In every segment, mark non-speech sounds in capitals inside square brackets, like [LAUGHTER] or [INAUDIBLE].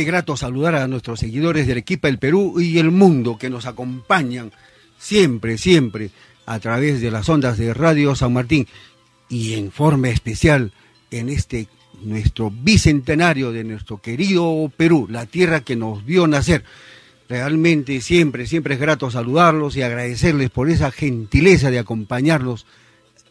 Qué grato saludar a nuestros seguidores del equipo del Perú y el mundo que nos acompañan siempre, siempre a través de las ondas de Radio San Martín y en forma especial en este nuestro bicentenario de nuestro querido Perú, la tierra que nos vio nacer. Realmente siempre, siempre es grato saludarlos y agradecerles por esa gentileza de acompañarnos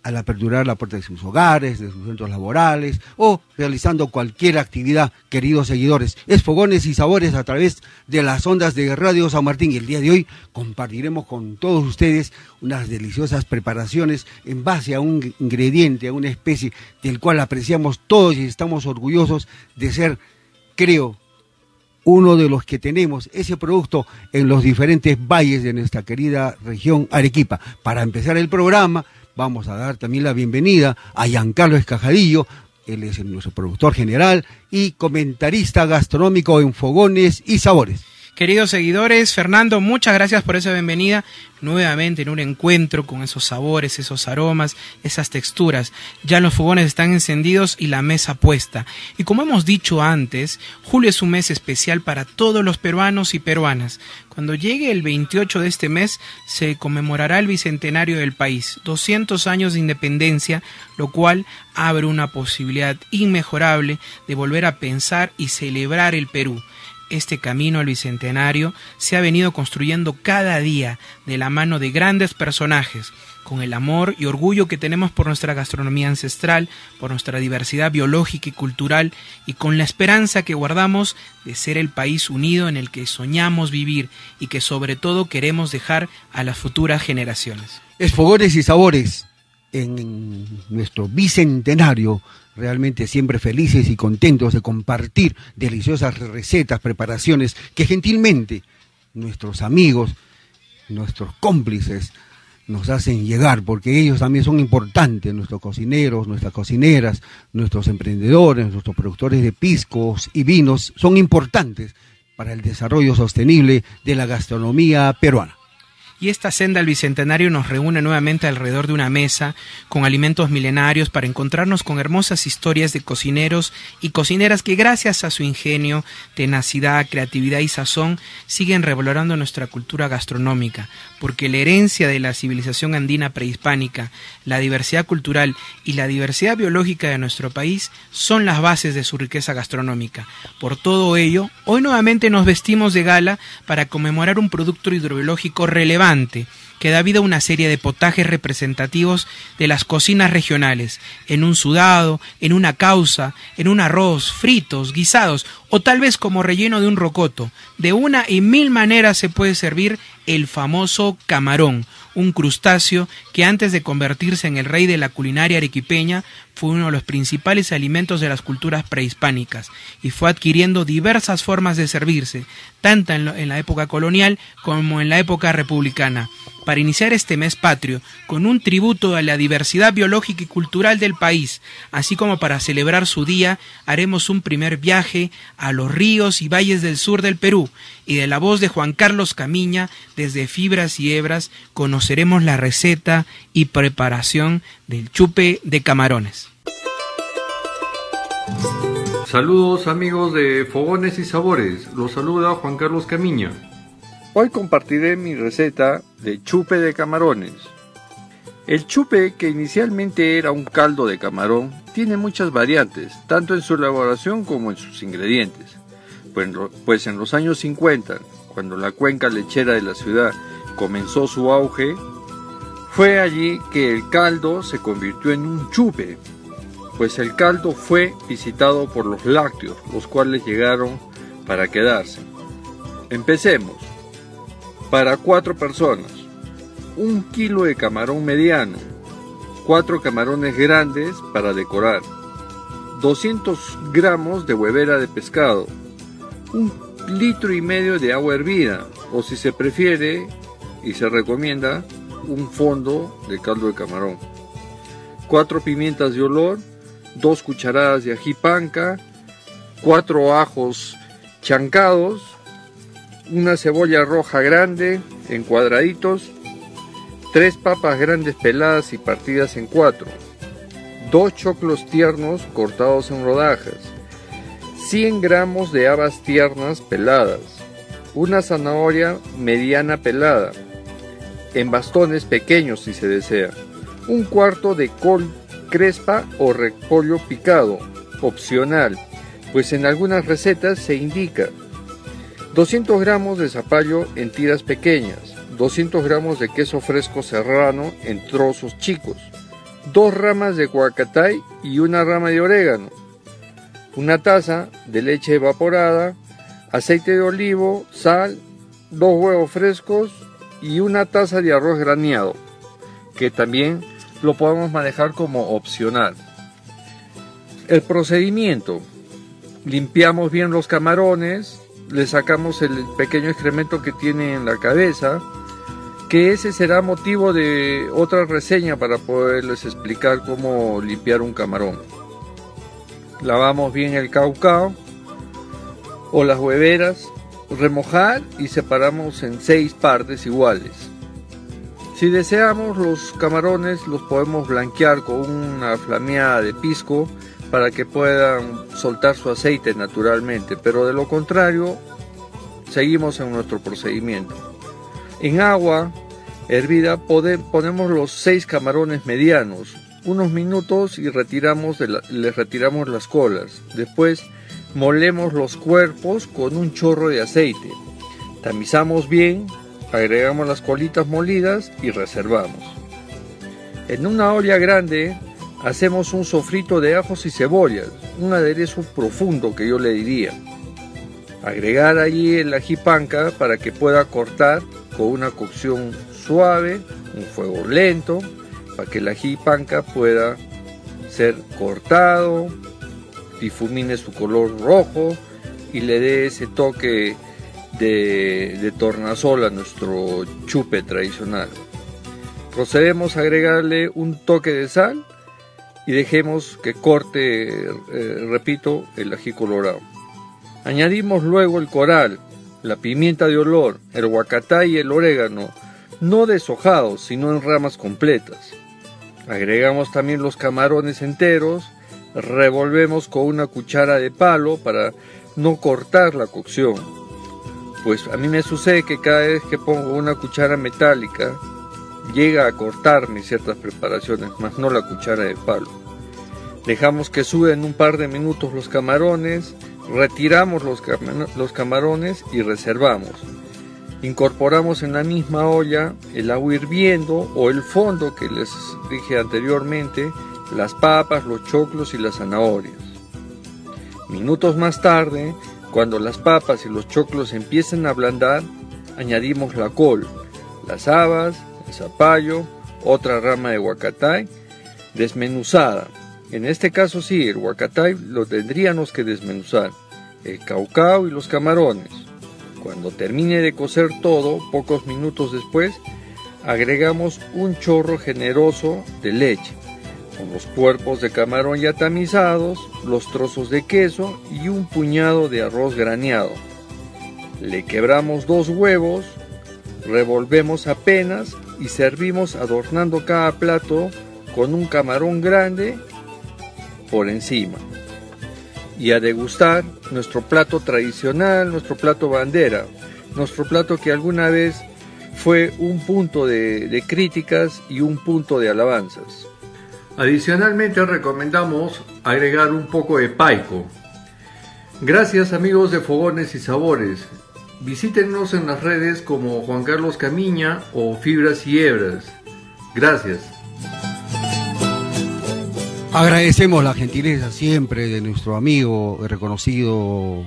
al aperturar la puerta de sus hogares, de sus centros laborales o realizando cualquier actividad, queridos seguidores. Es Fogones y Sabores a través de las ondas de Radio San Martín. Y el día de hoy compartiremos con todos ustedes unas deliciosas preparaciones en base a un ingrediente, a una especie del cual apreciamos todos y estamos orgullosos de ser, creo, uno de los que tenemos ese producto en los diferentes valles de nuestra querida región Arequipa. Para empezar el programa, vamos a dar también la bienvenida a Giancarlo Escajadillo, él es nuestro productor general y comentarista gastronómico en Fogones y Sabores. Queridos seguidores, Fernando, muchas gracias por esa bienvenida nuevamente en un encuentro con esos sabores, esos aromas, esas texturas. Ya los fogones están encendidos y la mesa puesta. Y como hemos dicho antes, julio es un mes especial para todos los peruanos y peruanas. Cuando llegue el 28 de este mes se conmemorará el bicentenario del país, 200 años de independencia, lo cual abre una posibilidad inmejorable de volver a pensar y celebrar el Perú este camino al bicentenario se ha venido construyendo cada día de la mano de grandes personajes, con el amor y orgullo que tenemos por nuestra gastronomía ancestral, por nuestra diversidad biológica y cultural, y con la esperanza que guardamos de ser el país unido en el que soñamos vivir y que sobre todo queremos dejar a las futuras generaciones. Es Fogones y Sabores en nuestro bicentenario realmente siempre felices y contentos de compartir deliciosas recetas, preparaciones que gentilmente nuestros amigos, nuestros cómplices nos hacen llegar, porque ellos también son importantes, nuestros cocineros, nuestras cocineras, nuestros emprendedores, nuestros productores de piscos y vinos, son importantes para el desarrollo sostenible de la gastronomía peruana y esta senda al Bicentenario nos reúne nuevamente alrededor de una mesa con alimentos milenarios para encontrarnos con hermosas historias de cocineros y cocineras que gracias a su ingenio, tenacidad, creatividad y sazón siguen revalorando nuestra cultura gastronómica, porque la herencia de la civilización andina prehispánica, la diversidad cultural y la diversidad biológica de nuestro país son las bases de su riqueza gastronómica. Por todo ello, hoy nuevamente nos vestimos de gala para conmemorar un producto hidrobiológico relevante que da vida a una serie de potajes representativos de las cocinas regionales, en un sudado, en una causa, en un arroz, fritos, guisados o tal vez como relleno de un rocoto. De una y mil maneras se puede servir el famoso camarón, un crustáceo que antes de convertirse en el rey de la culinaria arequipeña fue uno de los principales alimentos de las culturas prehispánicas y fue adquiriendo diversas formas de servirse, tanto en, la época colonial como en la época republicana. Para iniciar este mes patrio con un tributo a la diversidad biológica y cultural del país, así como para celebrar su día, haremos un primer viaje a los ríos y valles del sur del Perú y de la voz de Juan Carlos Camiña, desde Fibras y Hebras, conoceremos la receta y preparación del chupe de camarones. Saludos amigos de Fogones y Sabores, los saluda Juan Carlos Camiña. Hoy compartiré mi receta de chupe de camarones. El chupe, que inicialmente era un caldo de camarón, tiene muchas variantes, tanto en su elaboración como en sus ingredientes. Pues, pues en los años 50, cuando la cuenca lechera de la ciudad comenzó su auge, fue allí que el caldo se convirtió en un chupe, pues el caldo fue visitado por los lácteos, los cuales llegaron para quedarse. Empecemos. Para cuatro personas, un kilo de camarón mediano, cuatro camarones grandes para decorar, 200 gramos de huevera de pescado, un litro y medio de agua hervida, o si se prefiere y se recomienda, un fondo de caldo de camarón, cuatro pimientas de olor, dos cucharadas de ají panca, cuatro ajos chancados, una cebolla roja grande en cuadraditos, tres papas grandes peladas y partidas en cuatro, dos choclos tiernos cortados en rodajas, 100 gramos de habas tiernas peladas, una zanahoria mediana pelada, en bastones pequeños si se desea, un cuarto de col crespa o repollo picado, opcional, pues en algunas recetas se indica. 200 gramos de zapallo en tiras pequeñas, 200 gramos de queso fresco serrano en trozos chicos, dos ramas de guacatay y una rama de orégano, una taza de leche evaporada, aceite de olivo, sal, dos huevos frescos y una taza de arroz graneado, que también lo podemos manejar como opcional. El procedimiento. Limpiamos bien los camarones, le sacamos el pequeño excremento que tiene en la cabeza, que ese será motivo de otra reseña para poderles explicar cómo limpiar un camarón. Lavamos bien el caucao o las hueveras, remojar y separamos en seis partes iguales. Si deseamos los camarones los podemos blanquear con una flameada de pisco para que puedan soltar su aceite naturalmente, pero de lo contrario seguimos en nuestro procedimiento. En agua hervida ponemos los seis camarones medianos, unos minutos y retiramos les retiramos las colas. Después molemos los cuerpos con un chorro de aceite. Tamizamos bien agregamos las colitas molidas y reservamos. En una olla grande hacemos un sofrito de ajos y cebollas, un aderezo profundo que yo le diría. Agregar allí el ají panca para que pueda cortar con una cocción suave, un fuego lento, para que el ají panca pueda ser cortado, difumine su color rojo y le dé ese toque de, tornasol a nuestro chupe tradicional. Procedemos a agregarle un toque de sal y dejemos que corte, eh, repito, el ají colorado. Añadimos luego el coral, la pimienta de olor, el huacatá y el orégano, no deshojados, sino en ramas completas. Agregamos también los camarones enteros, revolvemos con una cuchara de palo para no cortar la cocción pues a mí me sucede que cada vez que pongo una cuchara metálica llega a cortarme ciertas preparaciones, más no la cuchara de palo. Dejamos que suben un par de minutos los camarones, retiramos los, los camarones y reservamos. Incorporamos en la misma olla el agua hirviendo o el fondo que les dije anteriormente, las papas, los choclos y las zanahorias. Minutos más tarde cuando las papas y los choclos empiecen a ablandar, añadimos la col, las habas, el zapallo, otra rama de huacatay, desmenuzada. En este caso sí, el huacatay lo tendríamos que desmenuzar, el caucao y los camarones. Cuando termine de cocer todo, pocos minutos después, agregamos un chorro generoso de leche, con los cuerpos de camarón ya tamizados, los trozos de queso y un puñado de arroz graneado. Le quebramos dos huevos, revolvemos apenas y servimos adornando cada plato con un camarón grande por encima. Y a degustar nuestro plato tradicional, nuestro plato bandera, nuestro plato que alguna vez fue un punto de, críticas y un punto de alabanzas. Adicionalmente recomendamos agregar un poco de paico. Gracias amigos de Fogones y Sabores. Visítenos en las redes como Juan Carlos Camiña o Fibras y Hebras. Gracias. Agradecemos la gentileza siempre de nuestro amigo reconocido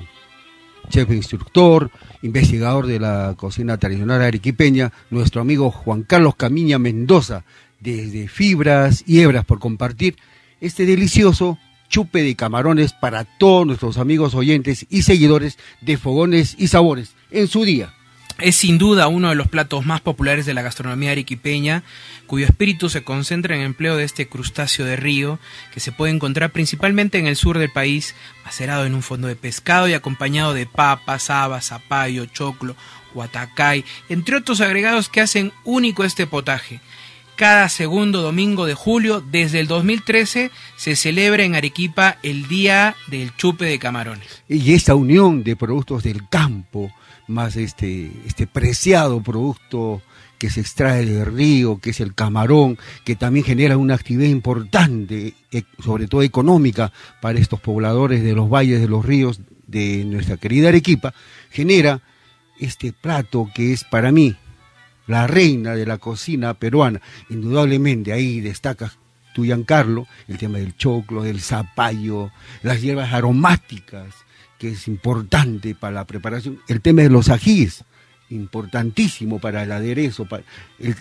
chef instructor, investigador de la cocina tradicional arequipeña, nuestro amigo Juan Carlos Camiña Mendoza, desde Fibras y Hebras, por compartir este delicioso chupe de camarones para todos nuestros amigos oyentes y seguidores de Fogones y Sabores en su día. Es sin duda uno de los platos más populares de la gastronomía arequipeña, cuyo espíritu se concentra en el empleo de este crustáceo de río, que se puede encontrar principalmente en el sur del país, macerado en un fondo de pescado y acompañado de papas, habas, zapallo, choclo, huatacay, entre otros agregados que hacen único este potaje cada segundo domingo de julio desde el 2013 se celebra en Arequipa el Día del Chupe de Camarones. Y esta unión de productos del campo, más este, este preciado producto que se extrae del río, que es el camarón, que también genera una actividad importante, e, sobre todo económica, para estos pobladores de los valles de los ríos de nuestra querida Arequipa, genera este plato que es para mí la reina de la cocina peruana. Indudablemente ahí destaca tu Giancarlo, el tema del choclo, del zapallo, las hierbas aromáticas, que es importante para la preparación, el tema de los ajíes, importantísimo para el aderezo, para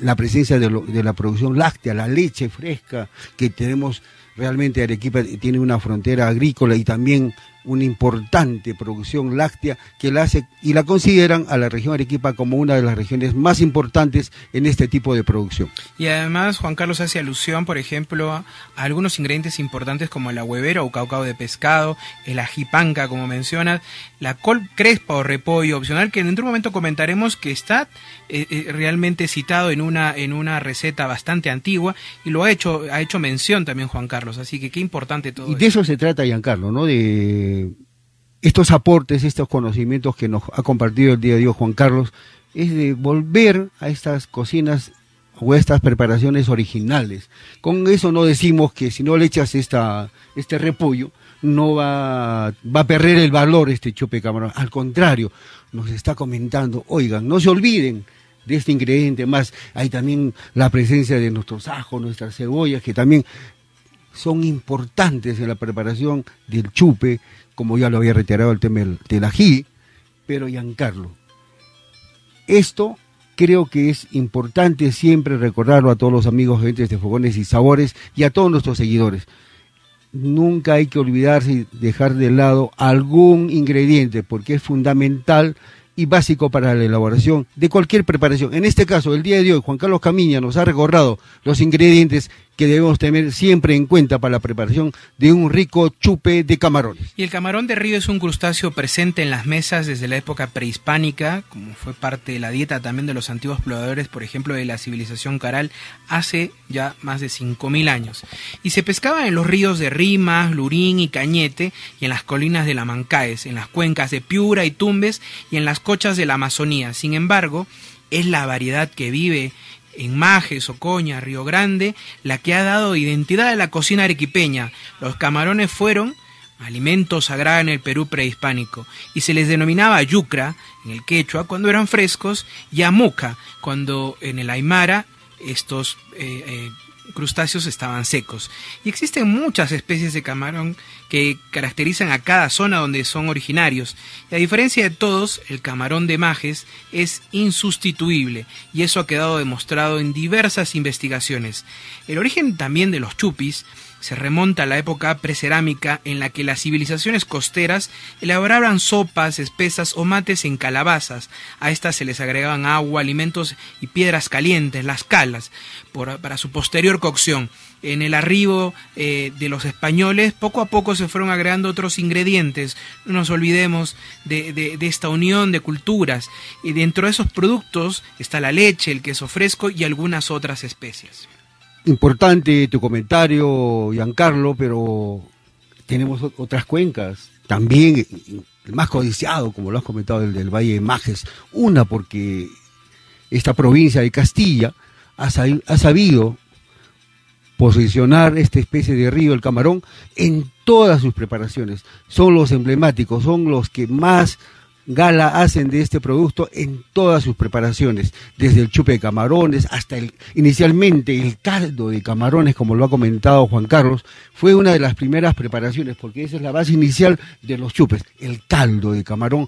la presencia de, la producción láctea, la leche fresca que tenemos realmente Arequipa tiene una frontera agrícola y también una importante producción láctea que la hace y la consideran a la región Arequipa como una de las regiones más importantes en este tipo de producción. Y además Juan Carlos hace alusión, por ejemplo, a, algunos ingredientes importantes como la huevera o caucao de pescado, el ajipanca, como mencionas, la col crespa o repollo opcional, que en otro momento comentaremos que está eh, eh, realmente citado en una, en una receta bastante antigua y lo ha hecho, ha hecho mención también Juan Carlos, así que qué importante todo. Y de eso se trata, Giancarlo, ¿no? De estos aportes, estos conocimientos que nos ha compartido el día de hoy Juan Carlos, es de volver a estas cocinas o estas preparaciones originales. Con eso no decimos que si no le echas esta, este repollo, no va, va a perder el valor este chupe camarón. Al contrario, nos está comentando, oigan, no se olviden de este ingrediente más. Hay también la presencia de nuestros ajos, nuestras cebollas, que también son importantes en la preparación del chupe, como ya lo había reiterado el tema del, ají, pero Giancarlo, esto creo que es importante siempre recordarlo a todos los amigos de Fogones y Sabores y a todos nuestros seguidores. Nunca hay que olvidarse y dejar de lado algún ingrediente porque es fundamental y básico para la elaboración de cualquier preparación. En este caso, el día de hoy, Juan Carlos Camiña nos ha recordado los ingredientes que debemos tener siempre en cuenta para la preparación de un rico chupe de camarones. Y el camarón de río es un crustáceo presente en las mesas desde la época prehispánica, como fue parte de la dieta también de los antiguos pobladores, por ejemplo, de la civilización caral, hace ya más de 5.000 años. Y se pescaba en los ríos de Rimas, Lurín y Cañete, y en las colinas de la Mancaes, en las cuencas de Piura y Tumbes, y en las cochas de la Amazonía. Sin embargo, es la variedad que vive en Majes, Ocoña, Río Grande, la que ha dado identidad a la cocina arequipeña. Los camarones fueron alimento sagrado en el Perú prehispánico y se les denominaba yucra en el quechua cuando eran frescos y amuca cuando en el aymara estos eh, eh, crustáceos estaban secos. Y existen muchas especies de camarón que caracterizan a cada zona donde son originarios. Y a diferencia de todos, el camarón de Majes es insustituible y eso ha quedado demostrado en diversas investigaciones. El origen también de los chupis se remonta a la época precerámica en la que las civilizaciones costeras elaboraban sopas espesas o mates en calabazas. A estas se les agregaban agua, alimentos y piedras calientes, las calas, para su posterior cocción. En el arribo eh, de los españoles, poco a poco se fueron agregando otros ingredientes. No nos olvidemos de, esta unión de culturas. Y dentro de esos productos está la leche, el queso fresco y algunas otras especies importante tu comentario, Giancarlo, pero tenemos otras cuencas. También el más codiciado, como lo has comentado, el del Valle de Majes. Una porque esta provincia de Castilla ha, ha sabido posicionar esta especie de río, el camarón, en todas sus preparaciones. Son los emblemáticos, son los que más gala hacen de este producto en todas sus preparaciones, desde el chupe de camarones hasta el, inicialmente el caldo de camarones, como lo ha comentado Juan Carlos, fue una de las primeras preparaciones, porque esa es la base inicial de los chupes, el caldo de camarón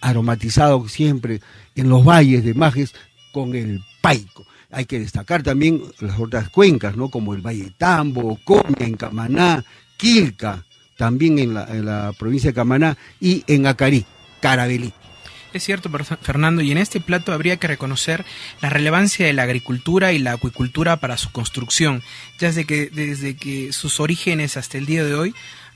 aromatizado siempre en los valles de Majes con el paico. Hay que destacar también las otras cuencas, ¿no? Como el Valle Tambo, Comia, en Camaná, Quilca, también en la, en la provincia de Camaná y en Acarí. Es cierto, Fernando, y en este plato habría que reconocer la relevancia de la agricultura y la acuicultura para su construcción, ya desde que, desde que sus orígenes hasta el día de hoy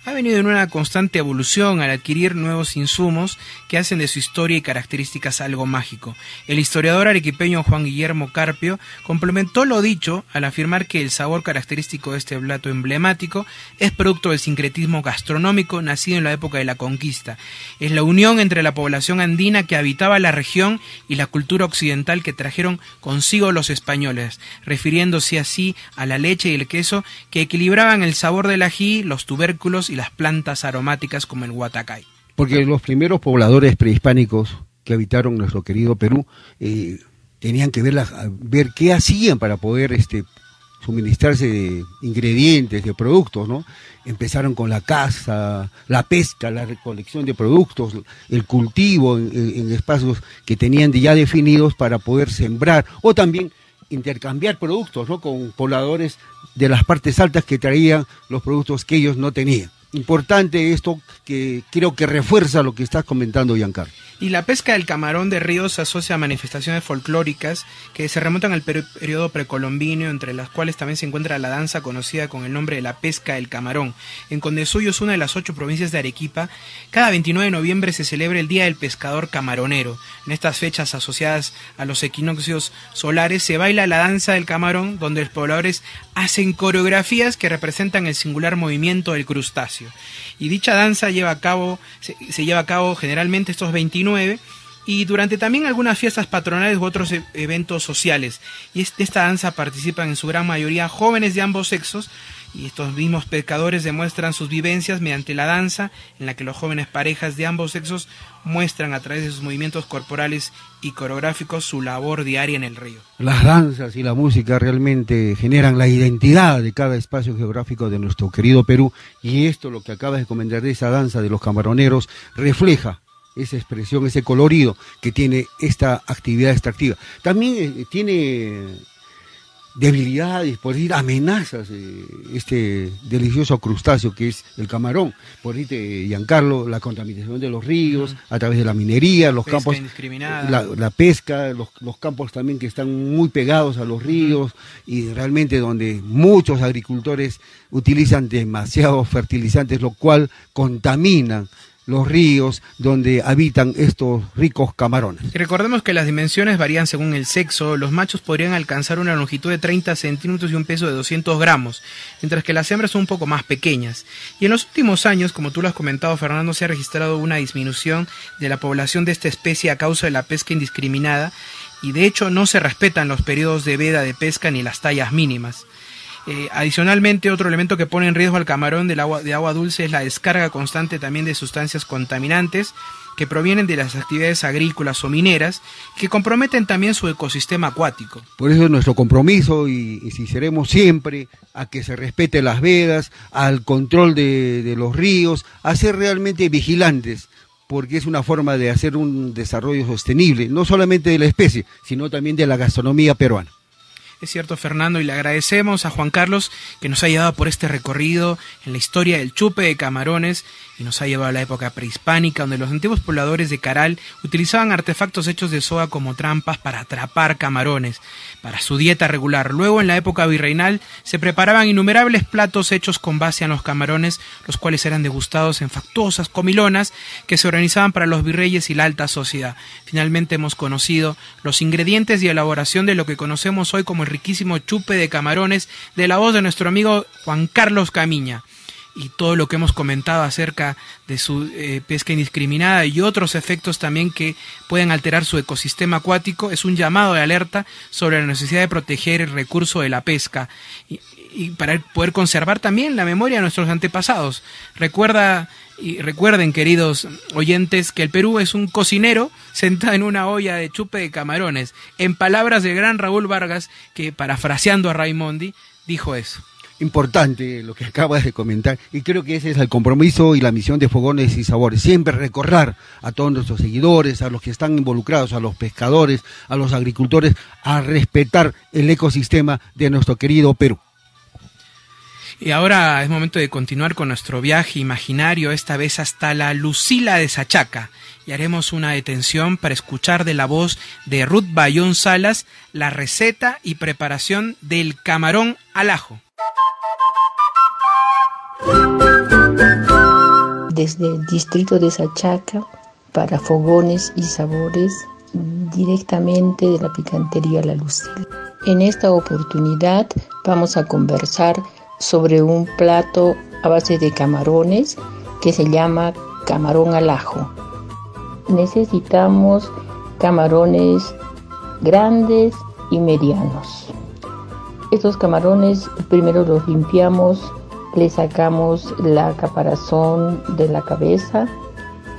ha venido en una constante evolución al adquirir nuevos insumos que hacen de su historia y características algo mágico. El historiador arequipeño Juan Guillermo Carpio complementó lo dicho al afirmar que el sabor característico de este plato emblemático es producto del sincretismo gastronómico nacido en la época de la conquista. Es la unión entre la población andina que habitaba la región y la cultura occidental que trajeron consigo los españoles, refiriéndose así a la leche y el queso que equilibraban el sabor del ají, los tubérculos y las plantas aromáticas como el huatacay. Porque los primeros pobladores prehispánicos que habitaron nuestro querido Perú eh, tenían que ver, ver qué hacían para poder este, suministrarse de ingredientes, de productos, ¿no? Empezaron con la caza, la pesca, la recolección de productos, el cultivo en, espacios que tenían ya definidos para poder sembrar o también intercambiar productos, ¿no? Con pobladores de las partes altas que traían los productos que ellos no tenían importante esto que creo que refuerza lo que estás comentando, Giancarlo. Y la pesca del camarón de ríos se asocia a manifestaciones folclóricas que se remontan al periodo precolombino, entre las cuales también se encuentra la danza conocida con el nombre de la pesca del camarón. En Condesuyo es una de las ocho provincias de Arequipa. Cada 29 de noviembre se celebra el Día del Pescador Camaronero. En estas fechas asociadas a los equinoccios solares se baila la danza del camarón, donde los pobladores hacen coreografías que representan el singular movimiento del crustáceo. Y dicha danza lleva a cabo, se, se lleva a cabo generalmente estos 29 y durante también algunas fiestas patronales u otros e-, eventos sociales. Y esta danza participan en su gran mayoría jóvenes de ambos sexos y estos mismos pescadores demuestran sus vivencias mediante la danza en la que los jóvenes parejas de ambos sexos muestran a través de sus movimientos corporales y coreográficos su labor diaria en el río. Las danzas y la música realmente generan la identidad de cada espacio geográfico de nuestro querido Perú y esto lo que acabas de comentar de esa danza de los camaroneros refleja esa expresión, ese colorido que tiene esta actividad extractiva. También eh, tiene debilidades, por decir, amenazas, eh, este delicioso crustáceo que es el camarón. Por decir, Giancarlo, la contaminación de los ríos a través de la minería, los campos, la, la, pesca, los, los, campos también que están muy pegados a los ríos y realmente donde muchos agricultores utilizan demasiados fertilizantes, lo cual contamina los ríos donde habitan estos ricos camarones. recordemos que las dimensiones varían según el sexo. Los machos podrían alcanzar una longitud de 30 centímetros y un peso de 200 gramos, mientras que las hembras son un poco más pequeñas. Y en los últimos años, como tú lo has comentado, Fernando, se ha registrado una disminución de la población de esta especie a causa de la pesca indiscriminada y de hecho no se respetan los periodos de veda de pesca ni las tallas mínimas. Eh, adicionalmente, otro elemento que pone en riesgo al camarón del agua, de agua dulce es la descarga constante también de sustancias contaminantes que provienen de las actividades agrícolas o mineras, que comprometen también su ecosistema acuático. Por eso es nuestro compromiso y, seremos siempre a que se respete las vedas, al control de los ríos, a ser realmente vigilantes porque es una forma de hacer un desarrollo sostenible, no solamente de la especie, sino también de la gastronomía peruana. Es cierto, Fernando, y le agradecemos a Juan Carlos que nos ha llevado por este recorrido en la historia del chupe de camarones y nos ha llevado a la época prehispánica, donde los antiguos pobladores de Caral utilizaban artefactos hechos de soga como trampas para atrapar camarones, para su dieta regular. Luego, en la época virreinal, se preparaban innumerables platos hechos con base a los camarones, los cuales eran degustados en factuosas comilonas que se organizaban para los virreyes y la alta sociedad. Finalmente hemos conocido los ingredientes y elaboración de lo que conocemos hoy como el riquísimo chupe de camarones de la voz de nuestro amigo Juan Carlos Camiña y todo lo que hemos comentado acerca de su eh, pesca indiscriminada y otros efectos también que pueden alterar su ecosistema acuático es un llamado de alerta sobre la necesidad de proteger el recurso de la pesca y, y para poder conservar también la memoria de nuestros antepasados. Recuerda y recuerden, queridos oyentes, que el Perú es un cocinero sentado en una olla de chupe de camarones. En palabras del gran Raúl Vargas, que parafraseando a Raimondi, dijo eso importante lo que acabas de comentar y creo que ese es el compromiso y la misión de Fogones y Sabores, siempre recorrer a todos nuestros seguidores, a los que están involucrados, a los pescadores, a los agricultores, a respetar el ecosistema de nuestro querido Perú. Y ahora es momento de continuar con nuestro viaje imaginario, esta vez hasta la Lucila de Sachaca, y haremos una detención para escuchar de la voz de Ruth Bayón Salas la receta y preparación del camarón al ajo. Desde el distrito de Sachaca, para fogones y sabores, directamente de la picantería La Lucila. En esta oportunidad vamos a conversar sobre un plato a base de camarones que se llama camarón al ajo. Necesitamos camarones grandes y medianos. Estos camarones primero los limpiamos, le sacamos la caparazón de la cabeza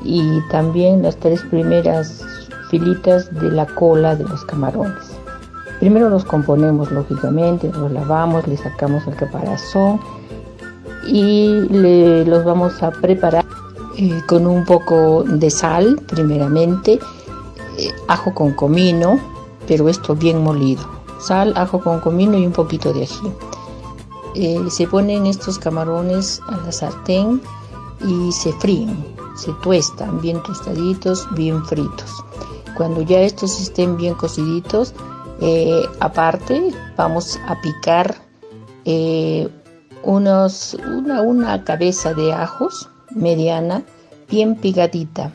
y también las tres primeras filitas de la cola de los camarones. Primero los componemos lógicamente, los lavamos, le sacamos el caparazón y los vamos a preparar eh, con un poco de sal primeramente, eh, ajo con comino, pero esto bien molido. Sal, ajo con comino y un poquito de ají. Eh, se ponen estos camarones a la sartén y se fríen, se tuestan bien tostaditos, bien fritos. Cuando ya estos estén bien cociditos, eh, aparte, vamos a picar eh, unos, una, una cabeza de ajos mediana, bien picadita,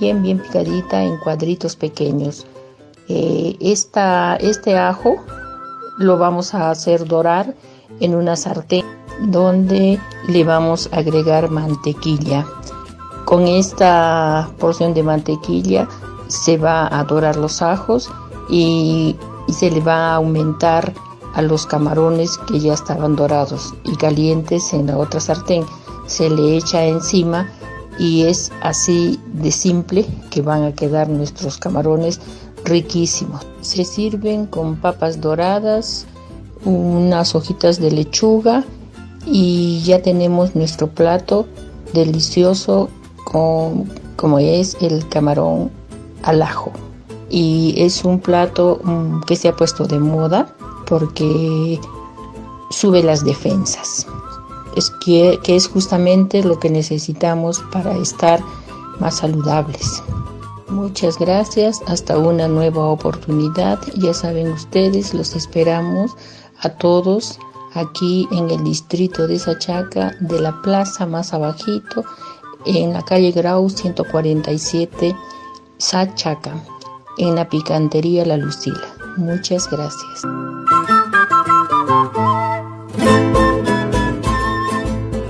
bien, bien picadita en cuadritos pequeños. Eh, este ajo lo vamos a hacer dorar en una sartén donde le vamos a agregar mantequilla. Con esta porción de mantequilla se va a dorar los ajos y y se le va a aumentar a los camarones que ya estaban dorados y calientes en la otra sartén. Se le echa encima y es así de simple que van a quedar nuestros camarones riquísimos. Se sirven con papas doradas, unas hojitas de lechuga y ya tenemos nuestro plato delicioso con, como es el camarón al ajo y es un plato mm, que se ha puesto de moda porque sube las defensas. Es que, que es justamente lo que necesitamos para estar más saludables. Muchas gracias, hasta una nueva oportunidad. Ya saben ustedes, los esperamos a todos aquí en el distrito de Sachaca, de la plaza más abajito, en la calle Grau 147, Sachaca en la picantería La Lucila. Muchas gracias.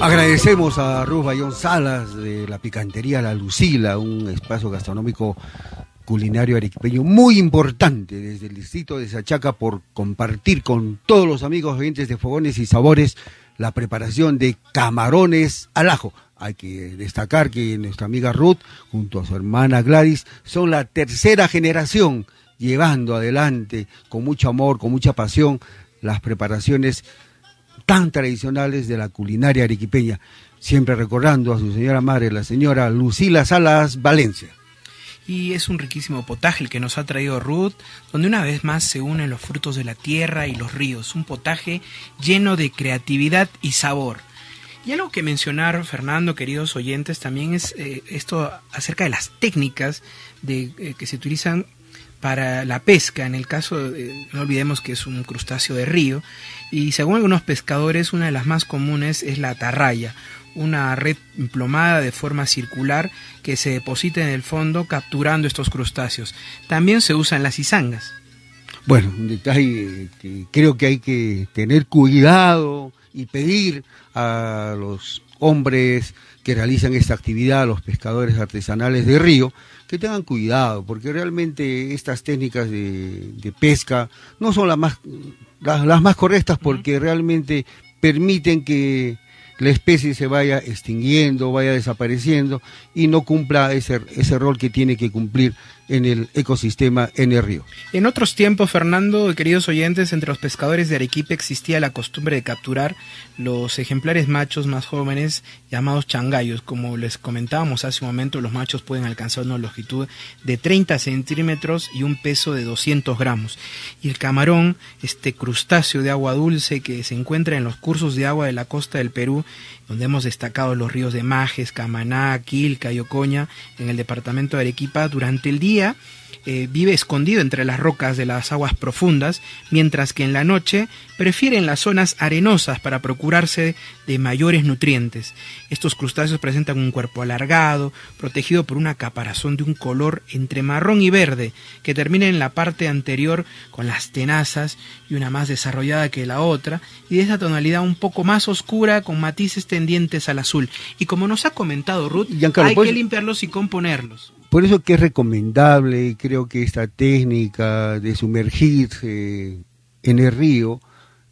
Agradecemos a Ruth Bayón Salas de la Picantería La Lucila, un espacio gastronómico culinario arequipeño muy importante desde el distrito de Sachaca por compartir con todos los amigos oyentes de Fogones y Sabores la preparación de camarones al ajo. Hay que destacar que nuestra amiga Ruth, junto a su hermana Gladys, son la tercera generación llevando adelante con mucho amor, con mucha pasión, las preparaciones tan tradicionales de la culinaria arequipeña, siempre recordando a su señora madre, la señora Lucila Salas Valencia. y es un riquísimo potaje el que nos ha traído Ruth, donde una vez más se unen los frutos de la tierra y los ríos, un potaje lleno de creatividad y sabor. Y algo que mencionar, Fernando, queridos oyentes, también es eh, esto acerca de las técnicas de, eh, que se utilizan para la pesca. En el caso, no olvidemos que es un crustáceo de río, y según algunos pescadores, una de las más comunes es la atarraya, una red emplomada de forma circular que se deposita en el fondo capturando estos crustáceos. También se usan las izangas. Bueno, un detalle que creo que hay que tener cuidado y pedir a los hombres que realizan esta actividad, a los pescadores artesanales de río, que tengan cuidado, porque realmente estas técnicas de, pesca no son las más, las más correctas porque realmente permiten que la especie se vaya extinguiendo, vaya desapareciendo y no cumpla ese, ese rol que tiene que cumplir en el ecosistema en el río. En otros tiempos, Fernando, queridos oyentes, entre los pescadores de Arequipa existía la costumbre de capturar los ejemplares machos más jóvenes llamados changayos. Como les comentábamos hace un momento, los machos pueden alcanzar una longitud de 30 centímetros y un peso de 200 gramos. Y el camarón, este crustáceo de agua dulce que se encuentra en los cursos de agua de la costa del Perú, donde hemos destacado los ríos de Majes, Camaná, Quilca y Ocoña en el departamento de Arequipa, durante el día eh, vive escondido entre las rocas de las aguas profundas, mientras que en la noche prefieren las zonas arenosas para procurarse de mayores nutrientes. Estos crustáceos presentan un cuerpo alargado, protegido por una caparazón de un color entre marrón y verde, que termina en la parte anterior con las tenazas y una más desarrollada que la otra, y de esa tonalidad un poco más oscura con matices tendientes al azul. Y como nos ha comentado Ruth, hay que limpiarlos y componerlos. Por eso que es recomendable, creo que esta técnica de sumergirse en el río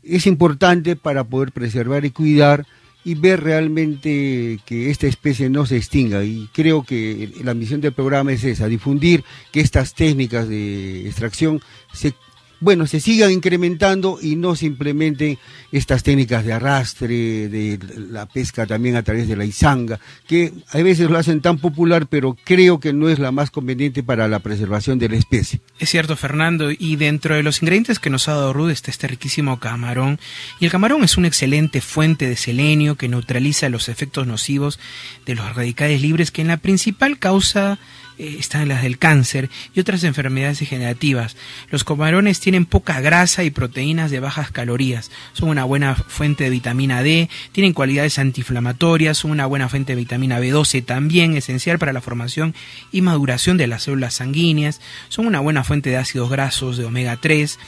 es importante para poder preservar y cuidar y ver realmente que esta especie no se extinga. Y creo que la misión del programa es esa, difundir que estas técnicas de extracción se bueno, se sigan incrementando y no simplemente estas técnicas de arrastre, de la pesca también a través de la izanga, que a veces lo hacen tan popular, pero creo que no es la más conveniente para la preservación de la especie. Es cierto, Fernando, y dentro de los ingredientes que nos ha dado Ruth está este riquísimo camarón, y el camarón es una excelente fuente de selenio que neutraliza los efectos nocivos de los radicales libres, que en la principal causa eh, están las del cáncer y otras enfermedades degenerativas. Los camarones tienen poca grasa y proteínas de bajas calorías. Son una buena fuente de vitamina D, tienen cualidades antiinflamatorias, son una buena fuente de vitamina B12 también esencial para la formación y maduración de las células sanguíneas. Son una buena fuente de ácidos grasos de omega 3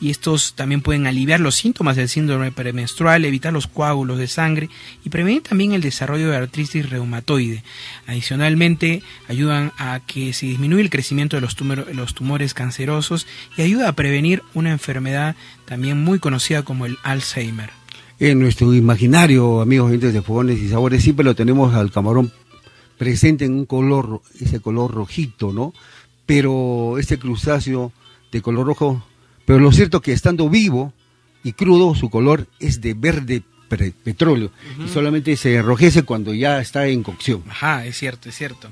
y estos también pueden aliviar los síntomas del síndrome premenstrual, evitar los coágulos de sangre y prevenir también el desarrollo de artritis reumatoide. Adicionalmente, ayudan a que se disminuya el crecimiento de los, los tumores cancerosos y ayuda a prevenir una enfermedad también muy conocida como el Alzheimer. En nuestro imaginario, amigos oyentes de fogones y sabores, siempre lo tenemos al camarón presente en un color, ese color rojito, ¿no? Pero este crustáceo de color rojo pero lo cierto es que estando vivo y crudo, su color es de verde petróleo y solamente se enrojece cuando ya está en cocción. Ajá, es cierto, es cierto.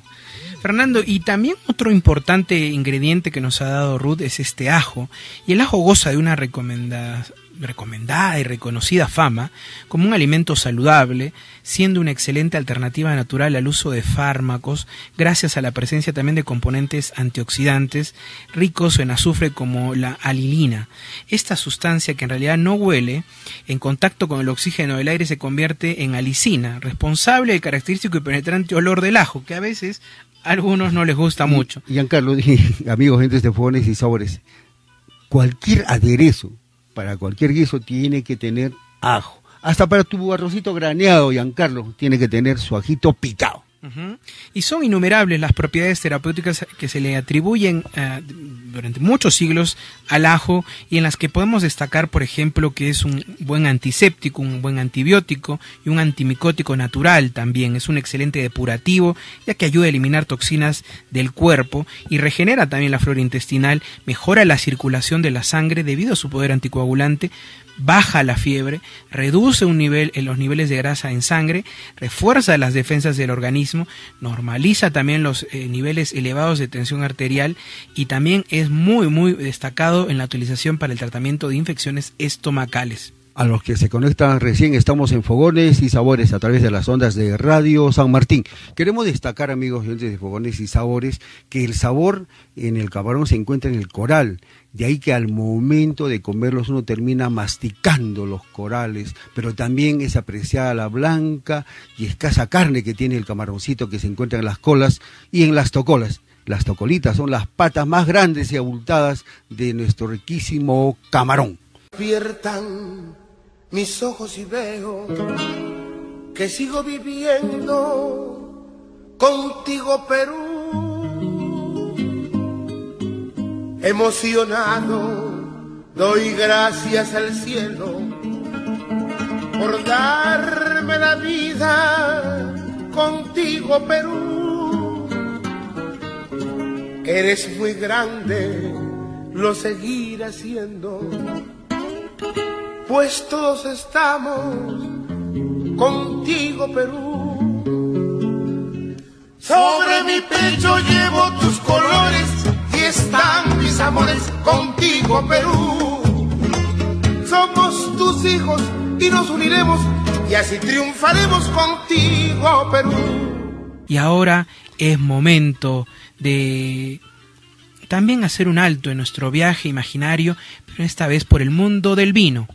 Fernando, y también otro importante ingrediente que nos ha dado Ruth es este ajo. Y el ajo goza de una recomendada y reconocida fama como un alimento saludable, siendo una excelente alternativa natural al uso de fármacos, gracias a la presencia también de componentes antioxidantes ricos en azufre como la alilina. Esta sustancia que en realidad no huele, en contacto con el oxígeno del aire se convierte en alicina, responsable del característico y penetrante olor del ajo, que a veces algunos no les gusta mucho. Giancarlo, [LAUGHS] amigos, gentes de fogones y sabores, cualquier aderezo para cualquier guiso tiene que tener ajo. Hasta para tu arrocito graneado, Giancarlo, tiene que tener su ajito picado. Y son innumerables las propiedades terapéuticas que se le atribuyen eh, durante muchos siglos al ajo y en las que podemos destacar, por ejemplo, que es un buen antiséptico, un buen antibiótico y un antimicótico natural también. Es un excelente depurativo ya que ayuda a eliminar toxinas del cuerpo y regenera también la flora intestinal, mejora la circulación de la sangre debido a su poder anticoagulante, baja la fiebre, reduce un nivel en los niveles de grasa en sangre, refuerza las defensas del organismo, normaliza también los eh, niveles elevados de tensión arterial y también es muy muy destacado en la utilización para el tratamiento de infecciones estomacales. A los que se conectan recién, estamos en Fogones y Sabores a través de las ondas de Radio San Martín. Queremos destacar, amigos de Fogones y Sabores, que el sabor en el camarón se encuentra en el coral. De ahí que al momento de comerlos uno termina masticando los corales, pero también es apreciada la blanca y escasa carne que tiene el camaroncito que se encuentra en las colas y en las tocolas. Las tocolitas son las patas más grandes y abultadas de nuestro riquísimo camarón mis ojos y veo que sigo viviendo contigo Perú. Emocionado doy gracias al cielo por darme la vida contigo Perú. Eres muy grande, lo seguiré haciendo pues todos estamos contigo, Perú. Sobre mi pecho llevo tus colores y están mis amores contigo, Perú. Somos tus hijos y nos uniremos y así triunfaremos contigo, Perú. Y ahora es momento de también hacer un alto en nuestro viaje imaginario, pero esta vez por el mundo del vino.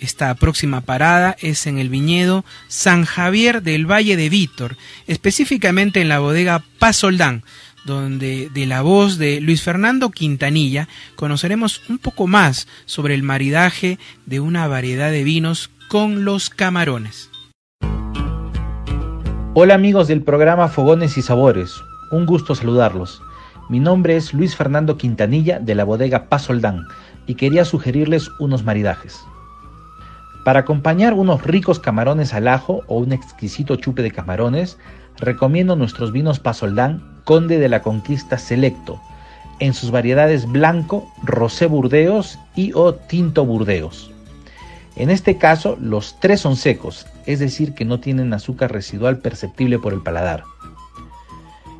Esta próxima parada es en el viñedo San Javier del Valle de Vítor, específicamente en la bodega Pasoldán, donde de la voz de Luis Fernando Quintanilla conoceremos un poco más sobre el maridaje de una variedad de vinos con los camarones. Hola amigos del programa Fogones y Sabores, un gusto saludarlos. Mi nombre es Luis Fernando Quintanilla de la bodega Pasoldán y quería sugerirles unos maridajes. Para acompañar unos ricos camarones al ajo o un exquisito chupe de camarones, recomiendo nuestros vinos Pasoldán Conde de la Conquista Selecto, en sus variedades blanco, rosé burdeos y o tinto burdeos. En este caso, los tres son secos, es decir, que no tienen azúcar residual perceptible por el paladar.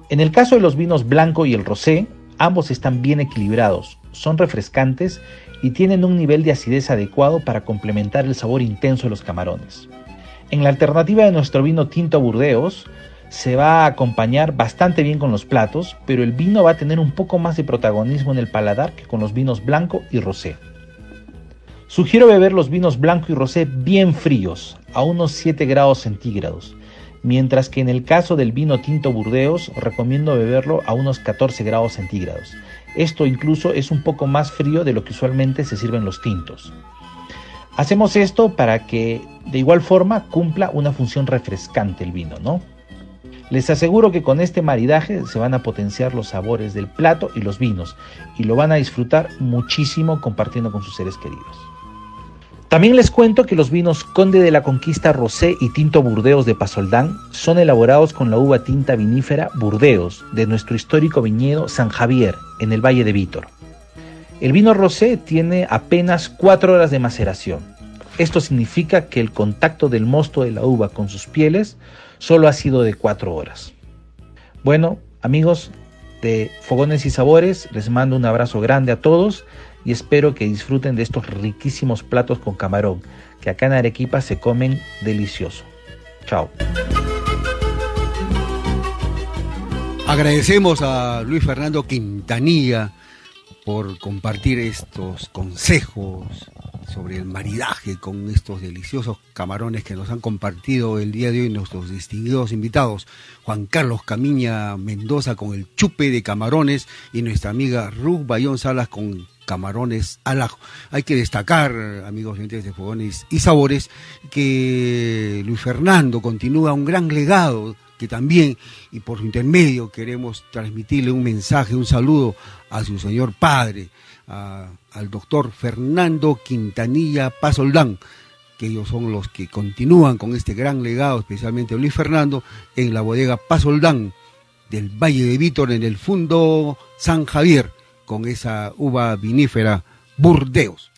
En el caso de los vinos blanco y el rosé, ambos están bien equilibrados, son refrescantes y tienen un nivel de acidez adecuado para complementar el sabor intenso de los camarones. En la alternativa de nuestro vino tinto Burdeos, se va a acompañar bastante bien con los platos, pero el vino va a tener un poco más de protagonismo en el paladar que con los vinos blanco y rosé. Sugiero beber los vinos blanco y rosé bien fríos, a unos 7 grados centígrados, mientras que en el caso del vino tinto Burdeos recomiendo beberlo a unos 14 grados centígrados. Esto incluso es un poco más frío de lo que usualmente se sirven los tintos. Hacemos esto para que de igual forma cumpla una función refrescante el vino, ¿no? Les aseguro que con este maridaje se van a potenciar los sabores del plato y los vinos y lo van a disfrutar muchísimo compartiendo con sus seres queridos. También les cuento que los vinos Conde de la Conquista Rosé y Tinto Burdeos de Pasoldán son elaborados con la uva tinta vinífera Burdeos de nuestro histórico viñedo San Javier en el Valle de Vítor. El vino rosé tiene apenas 4 horas de maceración. Esto significa que el contacto del mosto de la uva con sus pieles solo ha sido de 4 horas. Bueno, amigos de Fogones y Sabores, les mando un abrazo grande a todos y espero que disfruten de estos riquísimos platos con camarón que acá en Arequipa se comen delicioso. Chao. Agradecemos a Luis Fernando Quintanilla por compartir estos consejos sobre el maridaje con estos deliciosos camarones que nos han compartido el día de hoy nuestros distinguidos invitados, Juan Carlos Camiña Mendoza con el chupe de camarones y nuestra amiga Ruth Bayón Salas con camarones al ajo. Hay que destacar, amigos de Fogones y Sabores, que Luis Fernando continúa un gran legado que también, y por su intermedio, queremos transmitirle un mensaje, un saludo a su señor padre, al doctor Fernando Quintanilla Pasoldán, que ellos son los que continúan con este gran legado, especialmente Luis Fernando, en la bodega Pasoldán del Valle de Vítor, en el Fundo San Javier con esa uva vinífera Burdeos.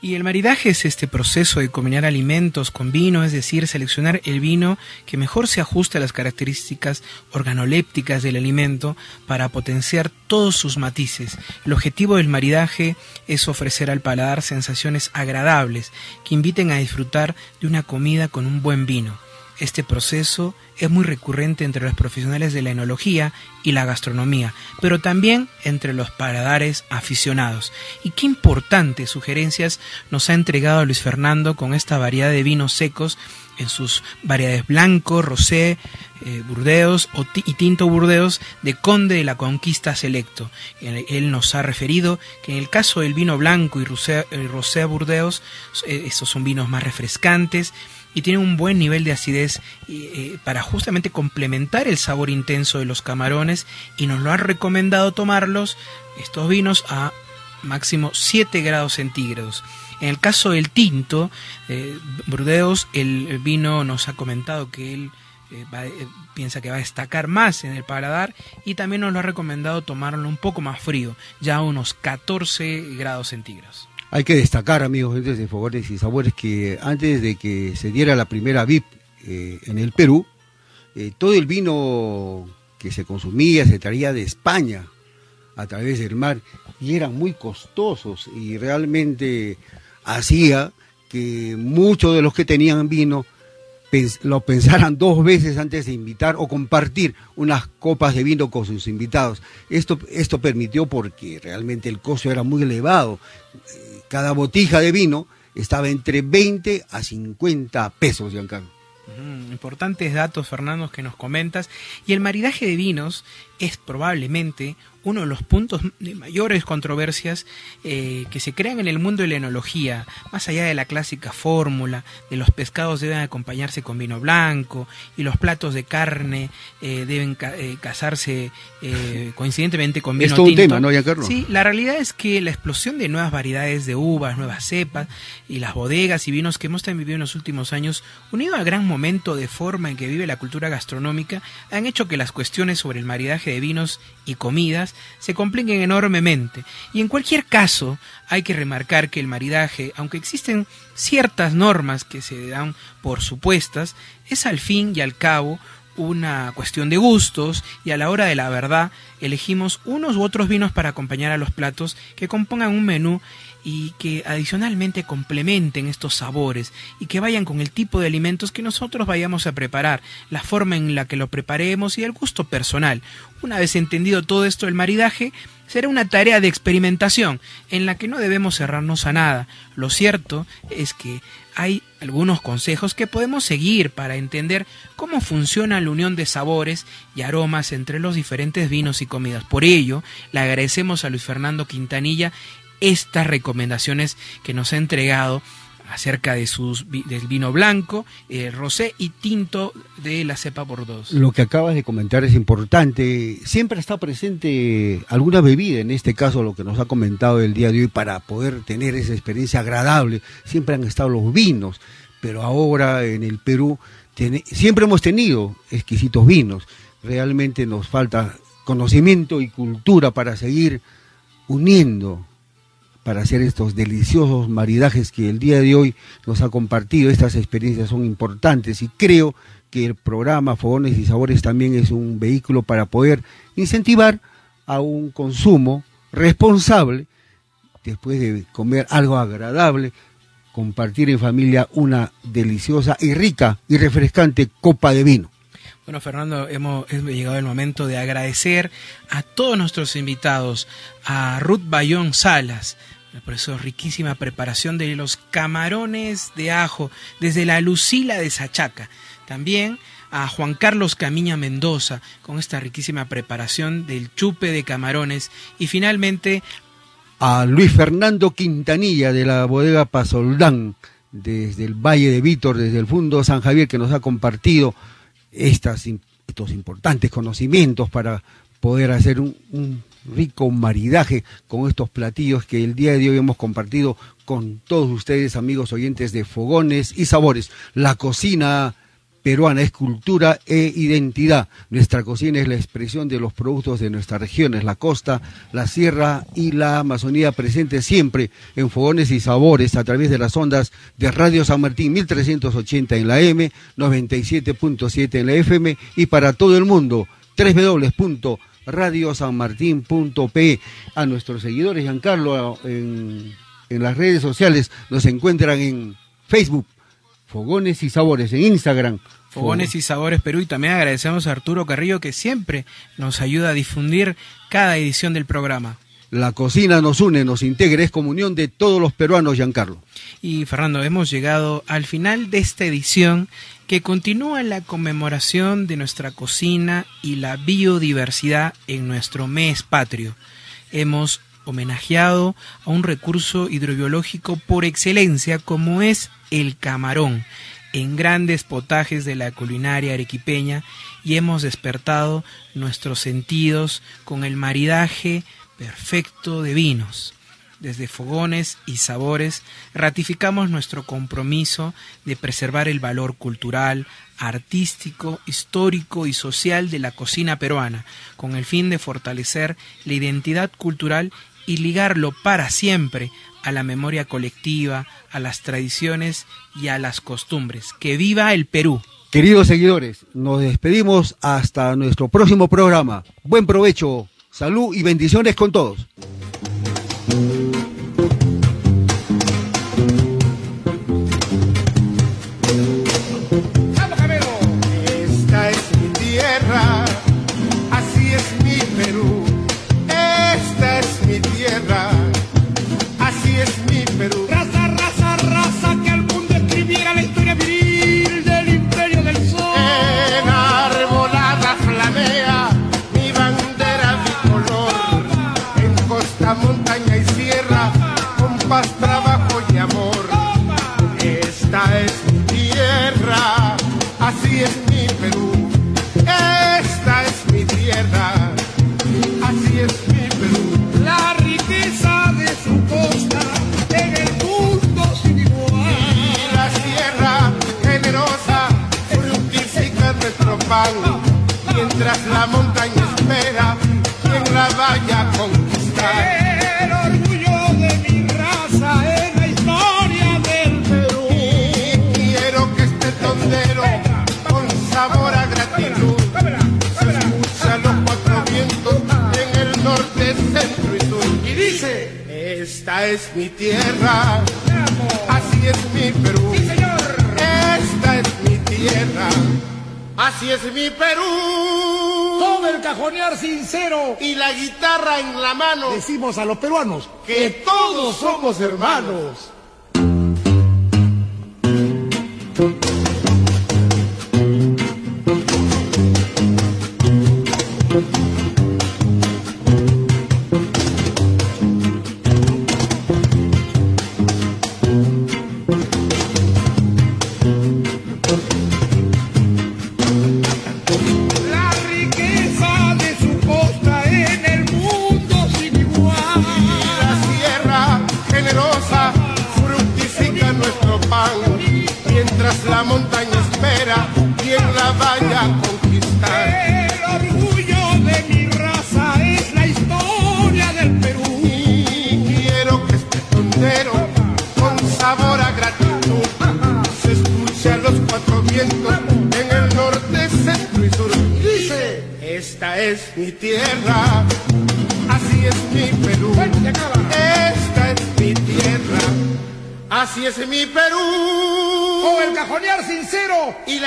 Y el maridaje es este proceso de combinar alimentos con vino, es decir, seleccionar el vino que mejor se ajuste a las características organolépticas del alimento para potenciar todos sus matices. El objetivo del maridaje es ofrecer al paladar sensaciones agradables que inviten a disfrutar de una comida con un buen vino. Este proceso es muy recurrente entre los profesionales de la enología y la gastronomía, pero también entre los paladares aficionados. Y qué importantes sugerencias nos ha entregado Luis Fernando con esta variedad de vinos secos en sus variedades blanco, rosé, eh, burdeos y tinto burdeos de Conde de la Conquista Selecto. Él nos ha referido que en el caso del vino blanco y rosé, rosé burdeos, eh, estos son vinos más refrescantes, y tiene un buen nivel de acidez eh, para justamente complementar el sabor intenso de los camarones y nos lo ha recomendado tomarlos estos vinos a máximo 7 grados centígrados. En el caso del tinto, eh, Burdeos, el vino nos ha comentado que él eh, piensa que va a destacar más en el paladar y también nos lo ha recomendado tomarlo un poco más frío, ya a unos 14 grados centígrados. Hay que destacar, amigos de Fogones y Sabores, que antes de que se diera la primera VIP eh, en el Perú, eh, todo el vino que se consumía se traía de España a través del mar y eran muy costosos y realmente hacía que muchos de los que tenían vino lo pensaran dos veces antes de invitar o compartir unas copas de vino con sus invitados. Esto, esto permitió porque realmente el costo era muy elevado. Cada botija de vino estaba entre 20 a 50 pesos, Giancarlo. importantes datos, Fernando, que nos comentas. Y el maridaje de vinos es probablemente uno de los puntos de mayores controversias eh, que se crean en el mundo de la enología, más allá de la clásica fórmula de los pescados deben acompañarse con vino blanco y los platos de carne eh, deben eh, casarse [LAUGHS] coincidentemente con vino es todo Un tema, ¿no, Sí, la realidad es que la explosión de nuevas variedades de uvas, nuevas cepas y las bodegas y vinos que hemos vivido en los últimos años, unido al gran momento de forma en que vive la cultura gastronómica, han hecho que las cuestiones sobre el maridaje de vinos y comidas se compliquen enormemente. Y en cualquier caso, hay que remarcar que el maridaje, aunque existen ciertas normas que se dan por supuestas, es al fin y al cabo una cuestión de gustos y a la hora de la verdad elegimos unos u otros vinos para acompañar a los platos que compongan un menú y que adicionalmente complementen estos sabores y que vayan con el tipo de alimentos que nosotros vayamos a preparar, la forma en la que lo preparemos y el gusto personal. Una vez entendido todo esto, el maridaje será una tarea de experimentación en la que no debemos cerrarnos a nada. Lo cierto es que hay algunos consejos que podemos seguir para entender cómo funciona la unión de sabores y aromas entre los diferentes vinos y comidas. Por ello, le agradecemos a Luis Fernando Quintanilla estas recomendaciones que nos ha entregado acerca de sus del vino blanco, eh, rosé y tinto de la cepa Bordeaux. Lo que acabas de comentar es importante. Siempre está presente alguna bebida, en este caso lo que nos ha comentado el día de hoy, para poder tener esa experiencia agradable. Siempre han estado los vinos, pero ahora en el Perú siempre hemos tenido exquisitos vinos. Realmente nos falta conocimiento y cultura para seguir uniendo para hacer estos deliciosos maridajes que el día de hoy nos ha compartido. Estas experiencias son importantes y creo que el programa Fogones y Sabores también es un vehículo para poder incentivar a un consumo responsable después de comer algo agradable, compartir en familia una deliciosa y rica y refrescante copa de vino. Bueno, Fernando, hemos, llegado el momento de agradecer a todos nuestros invitados, a Ruth Bayón Salas, por eso riquísima preparación de los camarones de ajo desde la Lucila de Sachaca. También a Juan Carlos Camiña Mendoza con esta riquísima preparación del chupe de camarones y finalmente a Luis Fernando Quintanilla de la bodega Pasoldán desde el Valle de Vítor, desde el Fundo San Javier que nos ha compartido estas, estos importantes conocimientos para poder hacer un, rico maridaje con estos platillos que el día de hoy hemos compartido con todos ustedes, amigos oyentes de Fogones y Sabores, la cocina peruana, es cultura e identidad. Nuestra cocina es la expresión de los productos de nuestras regiones, la costa, la sierra y la Amazonía presente siempre en fogones y sabores a través de las ondas de Radio San Martín 1380 en la M, 97.7 en la FM y para todo el mundo www.radiosanmartin.p. A nuestros seguidores, Giancarlo, en las redes sociales nos encuentran en Facebook Fogones y Sabores en Instagram. Fogones y Sabores Perú y también agradecemos a Arturo Carrillo que siempre nos ayuda a difundir cada edición del programa. La cocina nos une, nos integra, es comunión de todos los peruanos, Giancarlo. Y Fernando, hemos llegado al final de esta edición que continúa la conmemoración de nuestra cocina y la biodiversidad en nuestro mes patrio. Hemos homenajeado a un recurso hidrobiológico por excelencia como es el camarón en grandes potajes de la culinaria arequipeña y hemos despertado nuestros sentidos con el maridaje perfecto de vinos. Desde fogones y sabores ratificamos nuestro compromiso de preservar el valor cultural, artístico, histórico y social de la cocina peruana, con el fin de fortalecer la identidad cultural y ligarlo para siempre a la memoria colectiva, a las tradiciones y a las costumbres. ¡Que viva el Perú! Queridos seguidores, nos despedimos hasta nuestro próximo programa. Buen provecho, salud y bendiciones con todos. Con es mi tierra, así es mi Perú. Esta es mi tierra, así es mi Perú. Todo el cajonear sincero. Y la guitarra en la mano, Decimos a los peruanos que todos somos hermanos.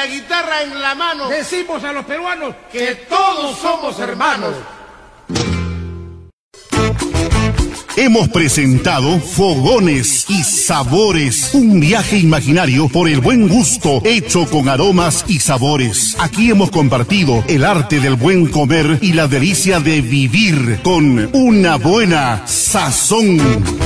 La guitarra en la mano, decimos a los peruanos que todos somos hermanos. Hemos presentado Fogones y Sabores, un viaje imaginario por el buen gusto hecho con aromas y sabores. Aquí hemos compartido el arte del buen comer y la delicia de vivir con una buena sazón.